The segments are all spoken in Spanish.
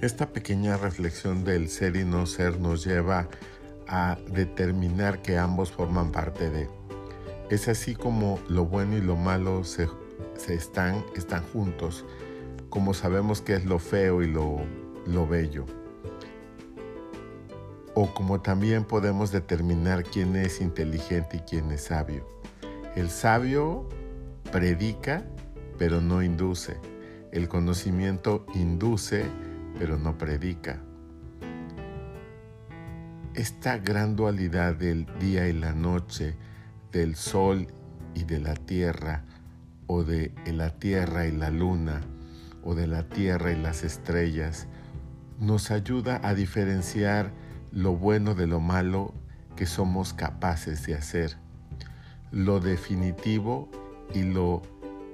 Esta pequeña reflexión del ser y no ser nos lleva a determinar que ambos forman parte de. Es así como lo bueno y lo malo se, están, están juntos, como sabemos que es lo feo y lo, lo bello. O como también podemos determinar quién es inteligente y quién es sabio. El sabio predica, pero no induce. El conocimiento induce, pero no predica. Esta gran dualidad del día y la noche, del sol y de la tierra, o de la tierra y la luna, o de la tierra y las estrellas, nos ayuda a diferenciar lo bueno de lo malo que somos capaces de hacer, lo definitivo y lo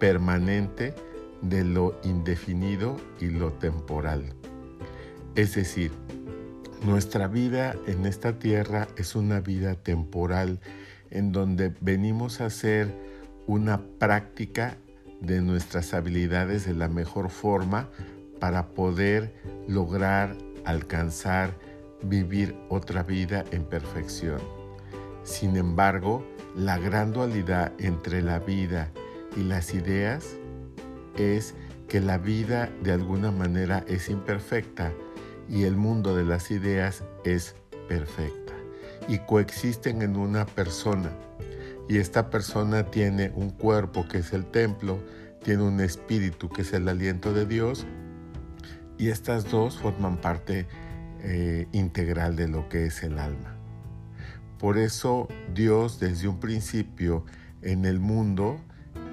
permanente de lo indefinido y lo temporal. Es decir, nuestra vida en esta tierra es una vida temporal en donde venimos a hacer una práctica de nuestras habilidades de la mejor forma para poder lograr, alcanzar, vivir otra vida en perfección. Sin embargo, la gran dualidad entre la vida y las ideas es que la vida de alguna manera es imperfecta y el mundo de las ideas es perfecta y coexisten en una persona. Y esta persona tiene un cuerpo que es el templo, tiene un espíritu que es el aliento de Dios y estas dos forman parte eh, integral de lo que es el alma. Por eso Dios desde un principio en el mundo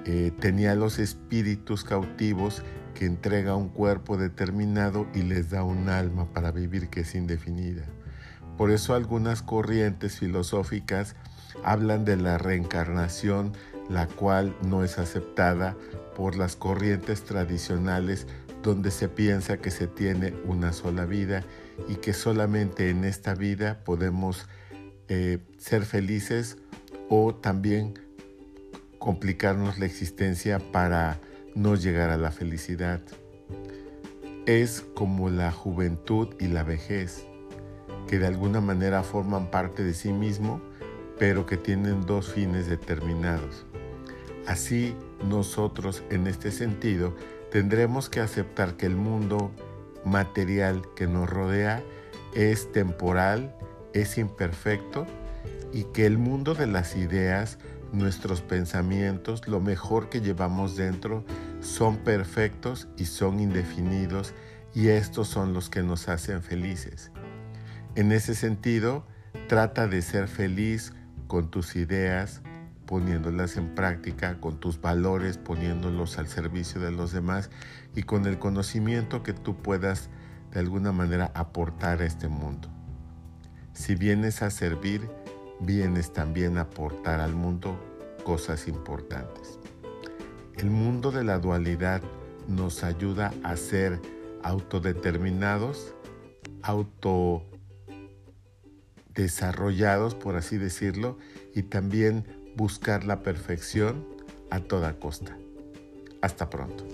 eh, tenía los espíritus cautivos que entrega un cuerpo determinado y les da un alma para vivir que es indefinida. Por eso algunas corrientes filosóficas hablan de la reencarnación, la cual no es aceptada por las corrientes tradicionales donde se piensa que se tiene una sola vida y que solamente en esta vida podemos eh, ser felices o también complicarnos la existencia para no llegar a la felicidad. Es como la juventud y la vejez, que de alguna manera forman parte de sí mismo, pero que tienen dos fines determinados. Así nosotros en este sentido tendremos que aceptar que el mundo material que nos rodea es temporal, es imperfecto y que el mundo de las ideas nuestros pensamientos, lo mejor que llevamos dentro, son perfectos y son indefinidos y estos son los que nos hacen felices. En ese sentido, trata de ser feliz con tus ideas, poniéndolas en práctica, con tus valores, poniéndolos al servicio de los demás y con el conocimiento que tú puedas de alguna manera aportar a este mundo. Si vienes a servir, vienes también a aportar al mundo cosas importantes. El mundo de la dualidad nos ayuda a ser autodeterminados, autodesarrollados, por así decirlo, y también buscar la perfección a toda costa. Hasta pronto.